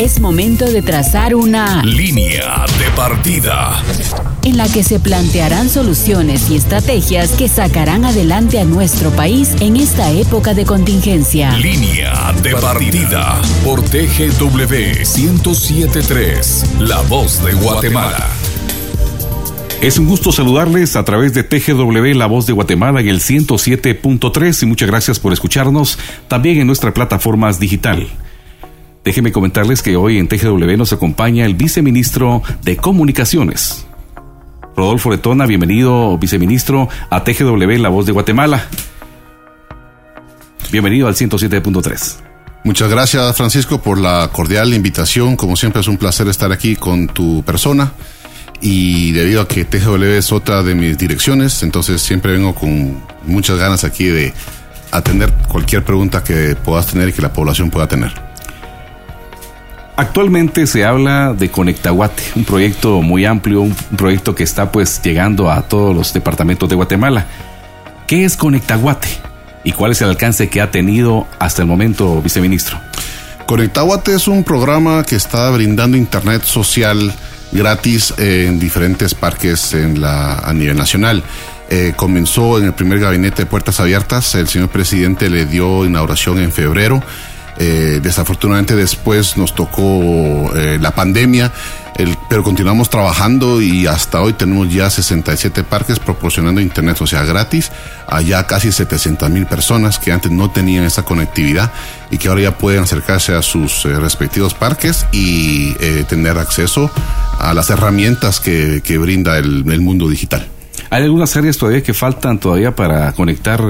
Es momento de trazar una línea de partida en la que se plantearán soluciones y estrategias que sacarán adelante a nuestro país en esta época de contingencia. Línea de partida por TGW 1073, La Voz de Guatemala. Es un gusto saludarles a través de TGW La Voz de Guatemala en el 107.3 y muchas gracias por escucharnos también en nuestra plataforma digital. Déjenme comentarles que hoy en TGW nos acompaña el viceministro de Comunicaciones. Rodolfo Letona, bienvenido viceministro a TGW La Voz de Guatemala. Bienvenido al 107.3. Muchas gracias Francisco por la cordial invitación. Como siempre es un placer estar aquí con tu persona. Y debido a que TGW es otra de mis direcciones, entonces siempre vengo con muchas ganas aquí de atender cualquier pregunta que puedas tener y que la población pueda tener. Actualmente se habla de Conectaguate, un proyecto muy amplio, un proyecto que está pues llegando a todos los departamentos de Guatemala. ¿Qué es Conectaguate y cuál es el alcance que ha tenido hasta el momento, viceministro? Conectaguate es un programa que está brindando internet social gratis en diferentes parques en la, a nivel nacional. Eh, comenzó en el primer gabinete de puertas abiertas, el señor presidente le dio inauguración en febrero eh, desafortunadamente después nos tocó eh, la pandemia, pero continuamos trabajando y hasta hoy tenemos ya 67 parques proporcionando internet social gratis a ya casi 700 mil personas que antes no tenían esa conectividad y que ahora ya pueden acercarse a sus eh, respectivos parques y tener acceso a las herramientas que, brinda el, mundo digital. ¿Hay algunas áreas todavía que faltan todavía para conectar?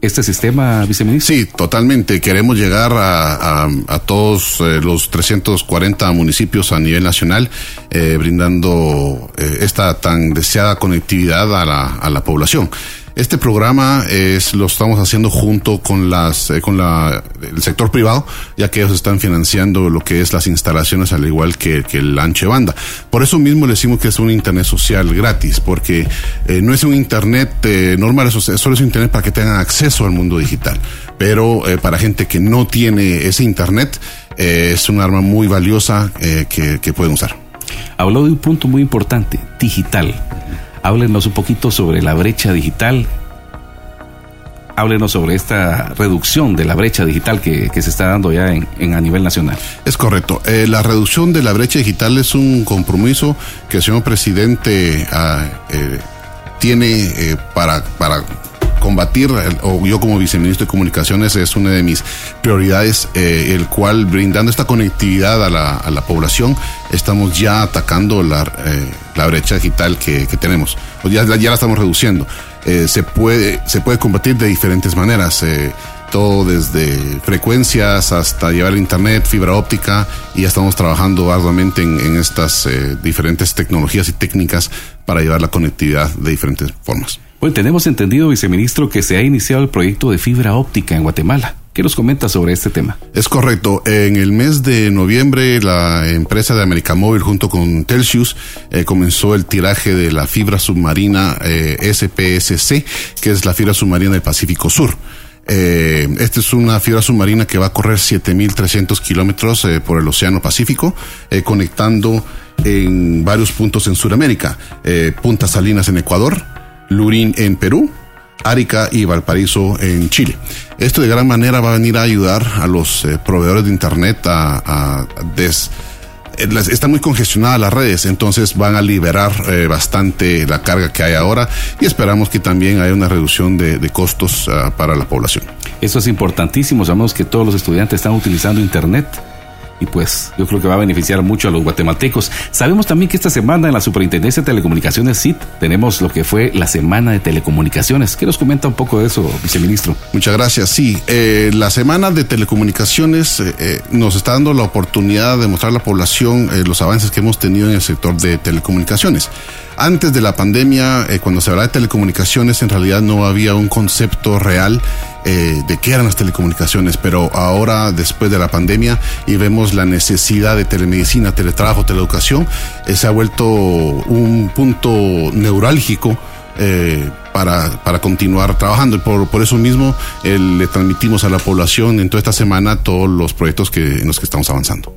Este sistema, viceministro? Sí, totalmente. Queremos llegar a, todos eh, los 340 municipios a nivel nacional, eh, brindando eh, esta tan deseada conectividad a la, a la población. Este programa es lo estamos haciendo junto con las eh, con la el sector privado, ya que ellos están financiando lo que es las instalaciones al igual que, el ancho de banda. Por eso mismo le decimos que es un internet social gratis, porque eh, no es un internet eh, normal, eso, solo es un internet para que tengan acceso al mundo digital. Pero para gente que no tiene ese internet es un arma muy valiosa que, que pueden usar. Habló de un punto muy importante, digital Háblenos un poquito sobre la brecha digital. Háblenos sobre esta reducción de la brecha digital que, se está dando ya en, a nivel nacional. Es correcto. Eh, la reducción de la brecha digital es un compromiso que el señor presidente ah, eh, tiene eh, para, para combatir, o yo como viceministro de Comunicaciones es una de mis prioridades, eh, el cual brindando esta conectividad a la, población, estamos ya atacando la, eh, la brecha digital que, tenemos, ya, la estamos reduciendo. Eh, se, puede, se puede combatir de diferentes maneras todo desde frecuencias hasta llevar internet, fibra óptica y ya estamos trabajando arduamente en, en estas diferentes tecnologías y técnicas para llevar la conectividad de diferentes formas. Bueno, tenemos entendido, viceministro, que se ha iniciado el proyecto de fibra óptica en Guatemala. ¿Qué nos comenta sobre este tema? Es correcto. En el mes de noviembre, la empresa de América Móvil junto con Telsius eh, comenzó el tiraje de la fibra submarina eh, SPSC, que es la fibra submarina del Pacífico Sur. Eh, esta es una fibra submarina que va a correr 7.300 kilómetros por el Océano Pacífico, conectando en varios puntos en Sudamérica. Punta Salinas en Ecuador, Lurín en Perú, Arica y Valparaíso en Chile. Esto de gran manera va a venir a ayudar a los eh, proveedores de Internet a, des... Eh, están muy congestionadas las redes, entonces van a liberar eh, bastante la carga que hay ahora y esperamos que también haya una reducción de, costos ah, para la población. Eso es importantísimo, sabemos que todos los estudiantes están utilizando Internet y pues yo creo que va a beneficiar mucho a los guatemaltecos. Sabemos también que esta semana en la Superintendencia de Telecomunicaciones CIT tenemos lo que fue la Semana de Telecomunicaciones. ¿Qué nos comenta un poco de eso, viceministro? Muchas gracias. Sí, eh, la Semana de Telecomunicaciones eh, eh, nos está dando la oportunidad de mostrar a la población los avances que hemos tenido en el sector de telecomunicaciones. Antes de la pandemia, cuando se hablaba de telecomunicaciones, en realidad no había un concepto real eh, de qué eran las telecomunicaciones, pero ahora después de la pandemia y vemos la necesidad de telemedicina, teletrabajo, teleeducación, eh, se ha vuelto un punto neurálgico. Eh, para, para, continuar trabajando. Por, por eso mismo le transmitimos a la población en toda esta semana todos los proyectos que, en los que estamos avanzando.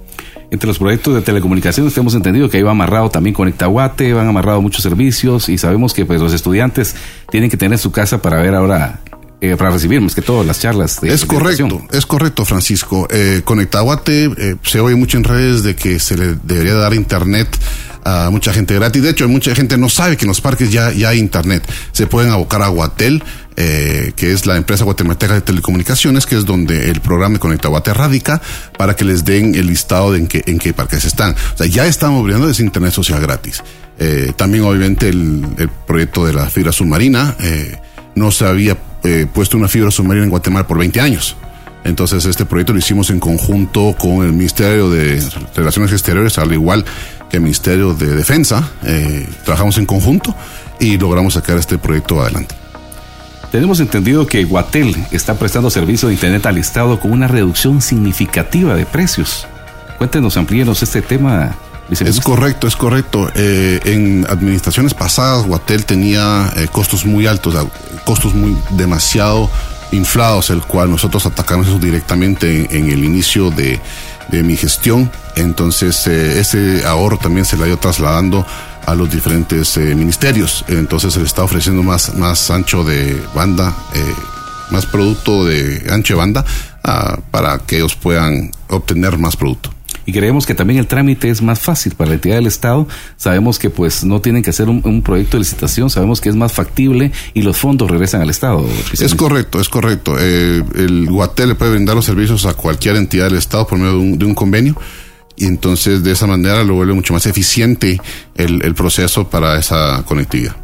Entre los proyectos de telecomunicaciones hemos entendido que ahí va amarrado también Conectaguate, van amarrado muchos servicios y sabemos que pues los estudiantes tienen que tener su casa para ver ahora eh, para recibir más que todo las charlas. De, es correcto, es correcto, Francisco. Eh, Conectaguate eh, se oye mucho en redes de que se le debería dar internet a mucha gente gratis. De hecho, mucha gente no sabe que en los parques ya, ya hay internet. Se pueden abocar a Guatel, eh, que es la empresa guatemalteca de telecomunicaciones, que es donde el programa de Conecta Guate radica, para que les den el listado de en qué, en qué parques están. O sea, ya estamos brindando ese internet social gratis. Eh, también, obviamente, el, el, proyecto de la fibra submarina. Eh, no se había eh, puesto una fibra submarina en Guatemala por 20 años. Entonces este proyecto lo hicimos en conjunto con el Ministerio de Relaciones Exteriores, al igual que el Ministerio de Defensa. Eh, trabajamos en conjunto y logramos sacar este proyecto adelante. Tenemos entendido que Guatel está prestando servicio de Internet al Estado con una reducción significativa de precios. Cuéntenos, amplíenos este tema. Es correcto, es correcto. Eh, en administraciones pasadas, Guatel tenía eh, costos muy altos, costos muy demasiado inflados, el cual nosotros atacamos eso directamente en, en el inicio de, de, mi gestión. Entonces, eh, ese ahorro también se le ha ido trasladando a los diferentes eh, ministerios. Entonces, se le está ofreciendo más, más ancho de banda, eh, más producto de ancho de banda, uh, para que ellos puedan obtener más producto y creemos que también el trámite es más fácil para la entidad del Estado. Sabemos que pues no tienen que hacer un, un proyecto de licitación, sabemos que es más factible y los fondos regresan al Estado. Es correcto, es correcto. Eh, el Guatel le puede brindar los servicios a cualquier entidad del Estado por medio de un, de un convenio y entonces de esa manera lo vuelve mucho más eficiente el, el proceso para esa conectividad.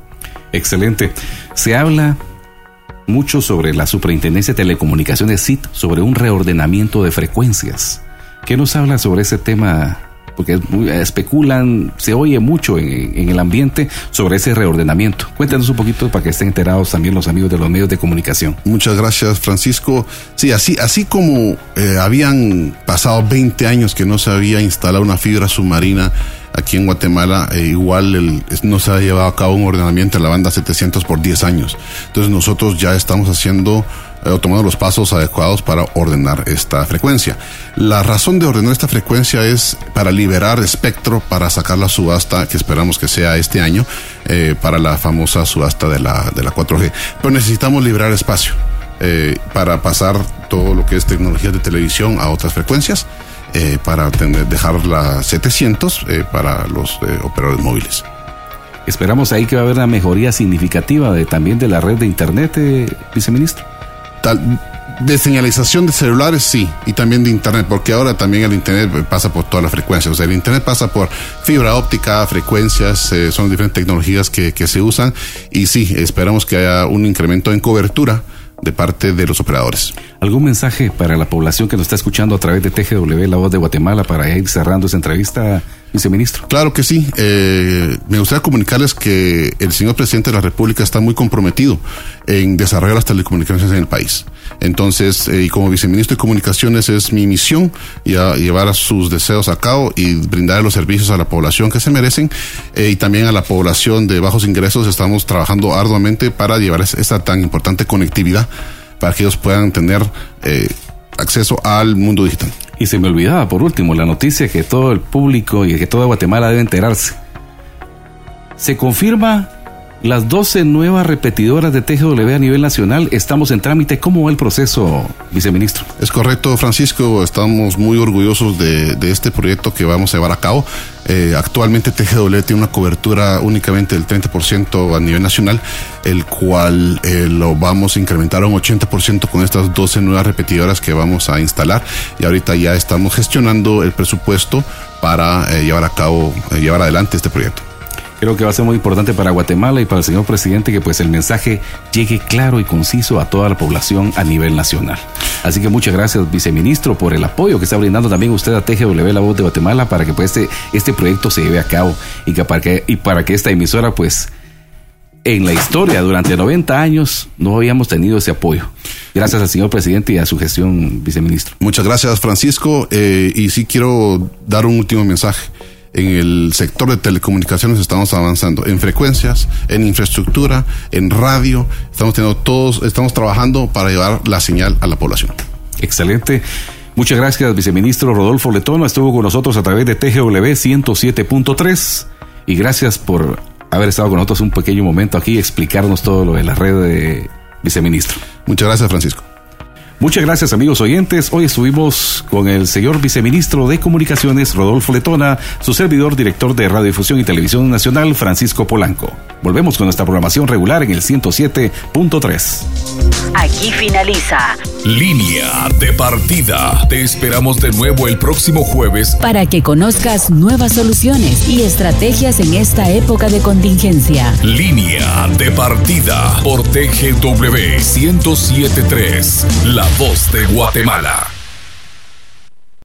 Excelente. Se habla mucho sobre la Superintendencia de Telecomunicaciones SIT, sobre un reordenamiento de frecuencias. ¿Qué nos habla sobre ese tema? Porque especulan, se oye mucho en, el ambiente sobre ese reordenamiento. Cuéntanos un poquito para que estén enterados también los amigos de los medios de comunicación. Muchas gracias, Francisco. Sí, así, así como eh, habían pasado 20 años que no se había instalado una fibra submarina aquí en Guatemala, eh, igual el, no se ha llevado a cabo un ordenamiento en la banda 700 por 10 años. Entonces nosotros ya estamos haciendo eh, tomando los pasos adecuados para ordenar esta frecuencia. La razón de ordenar esta frecuencia es para liberar espectro para sacar la subasta que esperamos que sea este año eh, para la famosa subasta de la, de la 4G. Pero necesitamos liberar espacio eh, para pasar todo lo que es tecnología de televisión a otras frecuencias. Eh, para dejar la 700 eh, para los operadores móviles. Esperamos ahí que va a haber una mejoría significativa también de la red de Internet, viceministro. Tal, de señalización de celulares, sí, y también de Internet, porque ahora también el Internet pasa por todas las frecuencias. O sea, el Internet pasa por fibra óptica, frecuencias, eh, son diferentes tecnologías que, que, se usan, y sí, esperamos que haya un incremento en cobertura de parte de los operadores. ¿Algún mensaje para la población que nos está escuchando a través de TGW, La Voz de Guatemala, para ir cerrando esa entrevista, viceministro? Claro que sí. Eh, me gustaría comunicarles que el señor presidente de la República está muy comprometido en desarrollar las telecomunicaciones en el país. Entonces, eh, y como viceministro de Comunicaciones es mi misión llevar sus deseos a cabo y brindar los servicios a la población que se merecen eh, y también a la población de bajos ingresos. Estamos trabajando arduamente para llevar esta tan importante conectividad para que ellos puedan tener eh, acceso al mundo digital. Y se me olvidaba, por último, la noticia que todo el público y que toda Guatemala debe enterarse. Se confirma las 12 nuevas repetidoras de TGW a nivel nacional. Estamos en trámite. ¿Cómo va el proceso, viceministro? Es correcto, Francisco. Estamos muy orgullosos de, este proyecto que vamos a llevar a cabo. Eh, actualmente TGW tiene una cobertura únicamente del 30% a nivel nacional, el cual eh, lo vamos a incrementar a un 80% con estas 12 nuevas repetidoras que vamos a instalar. Y ahorita ya estamos gestionando el presupuesto para eh, llevar a cabo, llevar adelante este proyecto creo que va a ser muy importante para Guatemala y para el señor presidente que pues el mensaje llegue claro y conciso a toda la población a nivel nacional. Así que muchas gracias, viceministro, por el apoyo que está brindando también usted a TGW La Voz de Guatemala para que pues este, este proyecto se lleve a cabo y, que para que, y para que esta emisora pues en la historia durante 90 años no habíamos tenido ese apoyo. Gracias al señor presidente y a su gestión, viceministro. Muchas gracias, Francisco. Eh, y sí quiero dar un último mensaje en el sector de telecomunicaciones estamos avanzando en frecuencias, en infraestructura, en radio. Estamos teniendo todos, estamos trabajando para llevar la señal a la población. Excelente. Muchas gracias, viceministro Rodolfo Letona. Estuvo con nosotros a través de TGW 107.3 y gracias por haber estado con nosotros un pequeño momento aquí y explicarnos todo lo de la red de viceministro. Muchas gracias, Francisco. Muchas gracias amigos oyentes. Hoy estuvimos con el señor viceministro de Comunicaciones, Rodolfo Letona, su servidor director de Radiodifusión y Televisión Nacional, Francisco Polanco. Volvemos con nuestra programación regular en el 107.3. Aquí finaliza. Línea de partida. Te esperamos de nuevo el próximo jueves para que conozcas nuevas soluciones y estrategias en esta época de contingencia. Línea de partida por TGW 1073. La voz de Guatemala.